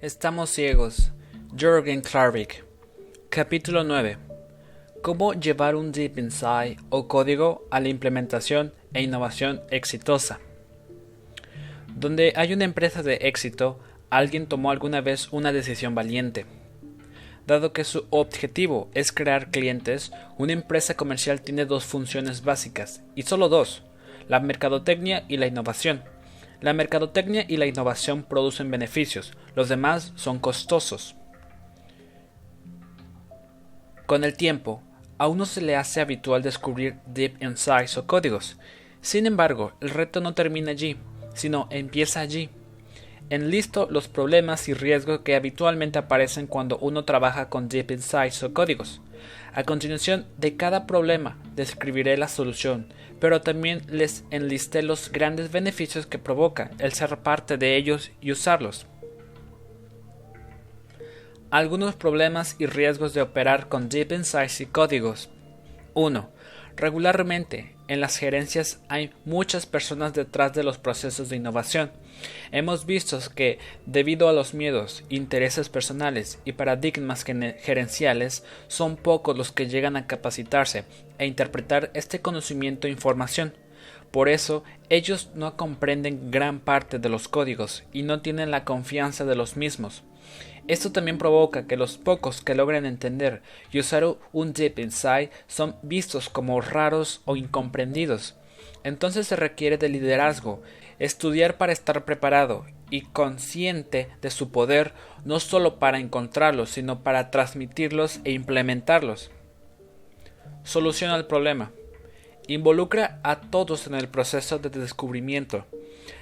Estamos ciegos. Jürgen Klarvik. Capítulo 9. Cómo llevar un Deep Insight o código a la implementación e innovación exitosa. Donde hay una empresa de éxito, alguien tomó alguna vez una decisión valiente. Dado que su objetivo es crear clientes, una empresa comercial tiene dos funciones básicas, y solo dos, la mercadotecnia y la innovación. La mercadotecnia y la innovación producen beneficios, los demás son costosos. Con el tiempo, a uno se le hace habitual descubrir deep insights o códigos. Sin embargo, el reto no termina allí, sino empieza allí. Enlisto los problemas y riesgos que habitualmente aparecen cuando uno trabaja con deep insights o códigos. A continuación de cada problema describiré la solución, pero también les enlisté los grandes beneficios que provoca el ser parte de ellos y usarlos. Algunos problemas y riesgos de operar con Deep Insights y códigos. 1. Regularmente, en las gerencias hay muchas personas detrás de los procesos de innovación. Hemos visto que, debido a los miedos, intereses personales y paradigmas gerenciales, son pocos los que llegan a capacitarse e interpretar este conocimiento e información. Por eso, ellos no comprenden gran parte de los códigos y no tienen la confianza de los mismos. Esto también provoca que los pocos que logren entender y usar un Deep Insight son vistos como raros o incomprendidos. Entonces se requiere de liderazgo, estudiar para estar preparado y consciente de su poder no solo para encontrarlos, sino para transmitirlos e implementarlos. Soluciona el problema. Involucra a todos en el proceso de descubrimiento.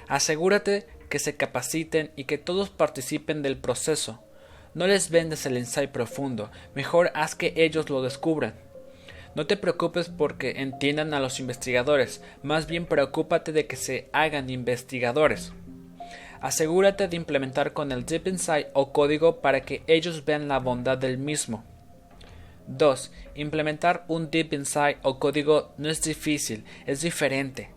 Asegúrate que se capaciten y que todos participen del proceso. No les vendes el insight profundo, mejor haz que ellos lo descubran. No te preocupes porque entiendan a los investigadores, más bien preocúpate de que se hagan investigadores. Asegúrate de implementar con el Deep Insight o código para que ellos vean la bondad del mismo. 2. Implementar un Deep Insight o código no es difícil, es diferente.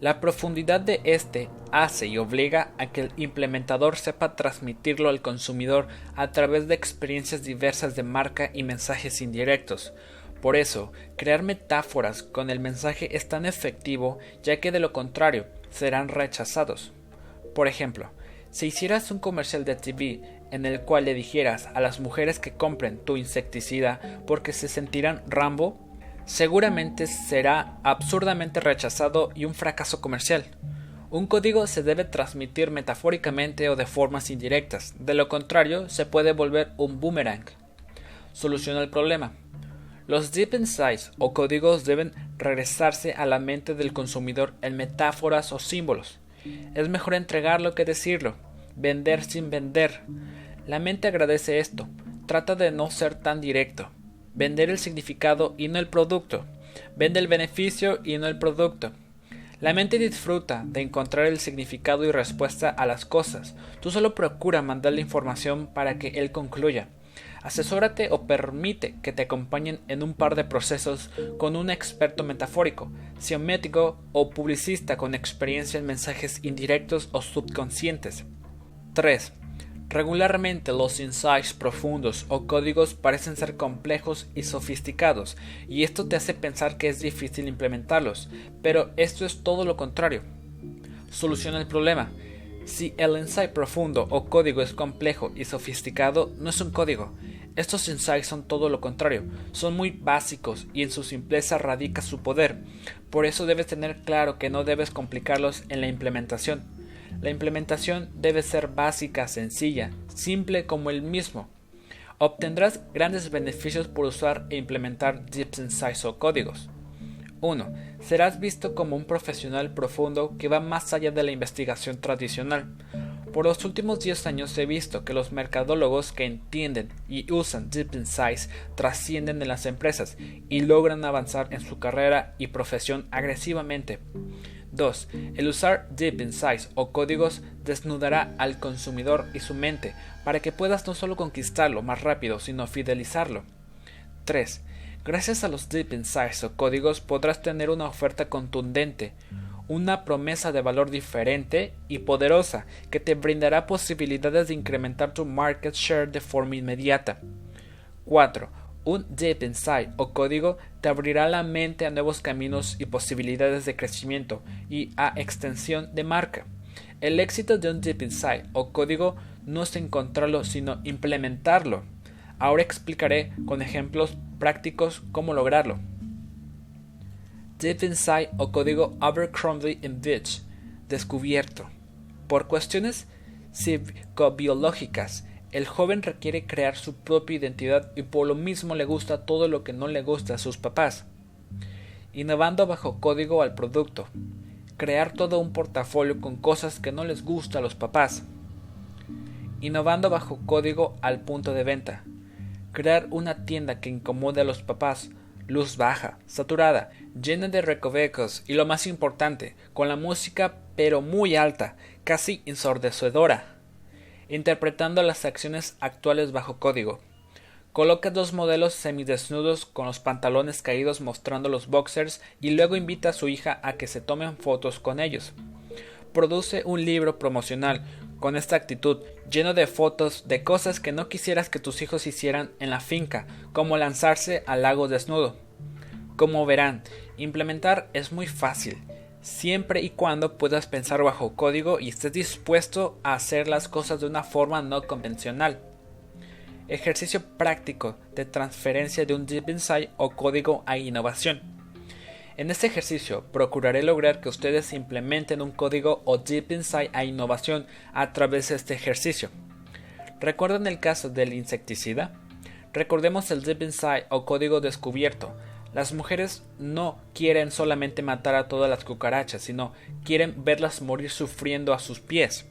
La profundidad de este hace y obliga a que el implementador sepa transmitirlo al consumidor a través de experiencias diversas de marca y mensajes indirectos. Por eso, crear metáforas con el mensaje es tan efectivo ya que de lo contrario serán rechazados. Por ejemplo, si hicieras un comercial de TV en el cual le dijeras a las mujeres que compren tu insecticida porque se sentirán Rambo, seguramente será absurdamente rechazado y un fracaso comercial. Un código se debe transmitir metafóricamente o de formas indirectas, de lo contrario se puede volver un boomerang. Soluciona el problema. Los deep insights o códigos deben regresarse a la mente del consumidor en metáforas o símbolos. Es mejor entregarlo que decirlo, vender sin vender. La mente agradece esto, trata de no ser tan directo vender el significado y no el producto. Vende el beneficio y no el producto. La mente disfruta de encontrar el significado y respuesta a las cosas. Tú solo procura mandarle información para que él concluya. Asesórate o permite que te acompañen en un par de procesos con un experto metafórico, siométrico o publicista con experiencia en mensajes indirectos o subconscientes. 3. Regularmente los insights profundos o códigos parecen ser complejos y sofisticados, y esto te hace pensar que es difícil implementarlos, pero esto es todo lo contrario. Soluciona el problema. Si el insight profundo o código es complejo y sofisticado, no es un código. Estos insights son todo lo contrario, son muy básicos y en su simpleza radica su poder. Por eso debes tener claro que no debes complicarlos en la implementación. La implementación debe ser básica, sencilla, simple como el mismo. Obtendrás grandes beneficios por usar e implementar Deep Insights o códigos. 1. Serás visto como un profesional profundo que va más allá de la investigación tradicional. Por los últimos 10 años he visto que los mercadólogos que entienden y usan Deep Insights trascienden en las empresas y logran avanzar en su carrera y profesión agresivamente. 2. El usar Deep Insights o códigos desnudará al consumidor y su mente para que puedas no solo conquistarlo más rápido, sino fidelizarlo. 3. Gracias a los Deep Insights o códigos podrás tener una oferta contundente, una promesa de valor diferente y poderosa que te brindará posibilidades de incrementar tu market share de forma inmediata. 4. Un Deep Insight o código te abrirá la mente a nuevos caminos y posibilidades de crecimiento y a extensión de marca. El éxito de un Deep Insight o código no es encontrarlo, sino implementarlo. Ahora explicaré con ejemplos prácticos cómo lograrlo. Deep Insight o código Abercrombie Fitch descubierto. Por cuestiones psicobiológicas, el joven requiere crear su propia identidad y por lo mismo le gusta todo lo que no le gusta a sus papás. Innovando bajo código al producto. Crear todo un portafolio con cosas que no les gusta a los papás. Innovando bajo código al punto de venta. Crear una tienda que incomode a los papás. Luz baja, saturada, llena de recovecos y lo más importante, con la música pero muy alta, casi ensordecedora interpretando las acciones actuales bajo código. Coloca dos modelos semidesnudos con los pantalones caídos mostrando los boxers y luego invita a su hija a que se tomen fotos con ellos. Produce un libro promocional con esta actitud, lleno de fotos de cosas que no quisieras que tus hijos hicieran en la finca, como lanzarse al lago desnudo. Como verán, implementar es muy fácil siempre y cuando puedas pensar bajo código y estés dispuesto a hacer las cosas de una forma no convencional. Ejercicio práctico de transferencia de un Deep Insight o código a innovación. En este ejercicio procuraré lograr que ustedes implementen un código o Deep Insight a innovación a través de este ejercicio. ¿Recuerdan el caso del insecticida? Recordemos el Deep Insight o código descubierto, las mujeres no quieren solamente matar a todas las cucarachas, sino quieren verlas morir sufriendo a sus pies.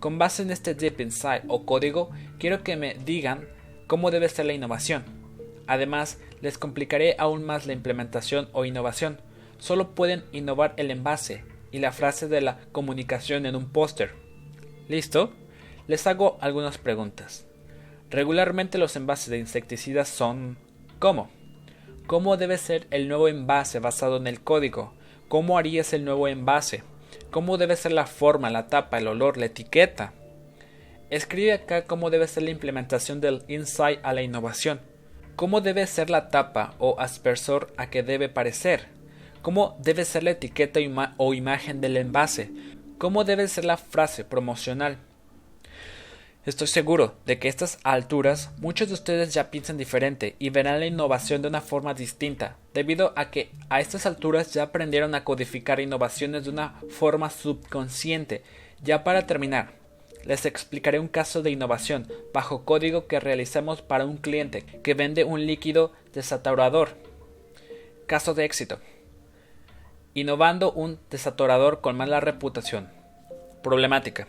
Con base en este Deep Insight o código, quiero que me digan cómo debe ser la innovación. Además, les complicaré aún más la implementación o innovación. Solo pueden innovar el envase y la frase de la comunicación en un póster. ¿Listo? Les hago algunas preguntas. Regularmente los envases de insecticidas son ¿cómo? ¿Cómo debe ser el nuevo envase basado en el código? ¿Cómo harías el nuevo envase? ¿Cómo debe ser la forma, la tapa, el olor, la etiqueta? Escribe acá cómo debe ser la implementación del insight a la innovación. ¿Cómo debe ser la tapa o aspersor a que debe parecer? ¿Cómo debe ser la etiqueta o imagen del envase? ¿Cómo debe ser la frase promocional? Estoy seguro de que a estas alturas muchos de ustedes ya piensan diferente y verán la innovación de una forma distinta, debido a que a estas alturas ya aprendieron a codificar innovaciones de una forma subconsciente. Ya para terminar, les explicaré un caso de innovación bajo código que realizamos para un cliente que vende un líquido desaturador. Caso de éxito. Innovando un desaturador con mala reputación. Problemática.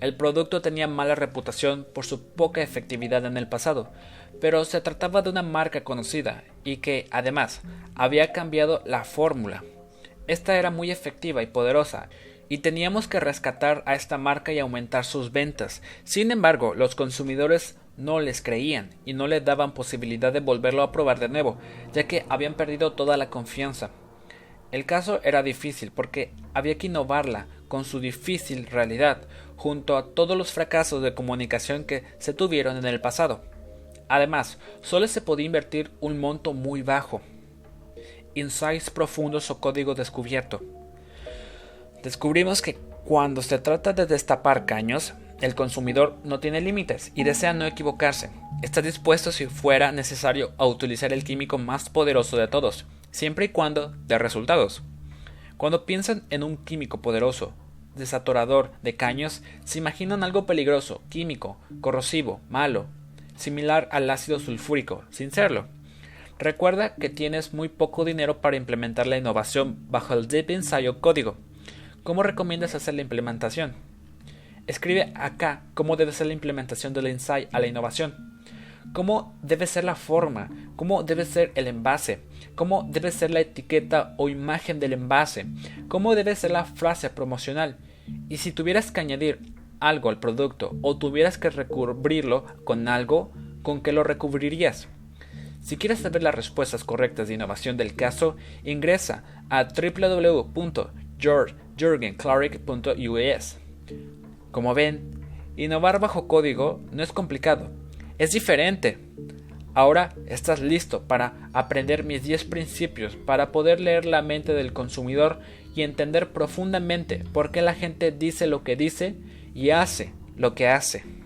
El producto tenía mala reputación por su poca efectividad en el pasado, pero se trataba de una marca conocida y que, además, había cambiado la fórmula. Esta era muy efectiva y poderosa, y teníamos que rescatar a esta marca y aumentar sus ventas. Sin embargo, los consumidores no les creían y no le daban posibilidad de volverlo a probar de nuevo, ya que habían perdido toda la confianza. El caso era difícil porque había que innovarla con su difícil realidad, junto a todos los fracasos de comunicación que se tuvieron en el pasado. Además, solo se podía invertir un monto muy bajo. Insights profundos o código descubierto. Descubrimos que cuando se trata de destapar caños, el consumidor no tiene límites y desea no equivocarse. Está dispuesto si fuera necesario a utilizar el químico más poderoso de todos, siempre y cuando dé resultados. Cuando piensan en un químico poderoso, desatorador de caños, se imaginan algo peligroso, químico, corrosivo, malo, similar al ácido sulfúrico, sin serlo. Recuerda que tienes muy poco dinero para implementar la innovación bajo el Deep Ensayo código. ¿Cómo recomiendas hacer la implementación? Escribe acá cómo debe ser la implementación del Insight a la innovación cómo debe ser la forma, cómo debe ser el envase, cómo debe ser la etiqueta o imagen del envase, cómo debe ser la frase promocional. Y si tuvieras que añadir algo al producto o tuvieras que recubrirlo con algo, ¿con qué lo recubrirías? Si quieres saber las respuestas correctas de innovación del caso, ingresa a www jurgenclaric.us. Como ven, innovar bajo código no es complicado, es diferente. Ahora estás listo para aprender mis 10 principios para poder leer la mente del consumidor y entender profundamente por qué la gente dice lo que dice y hace lo que hace.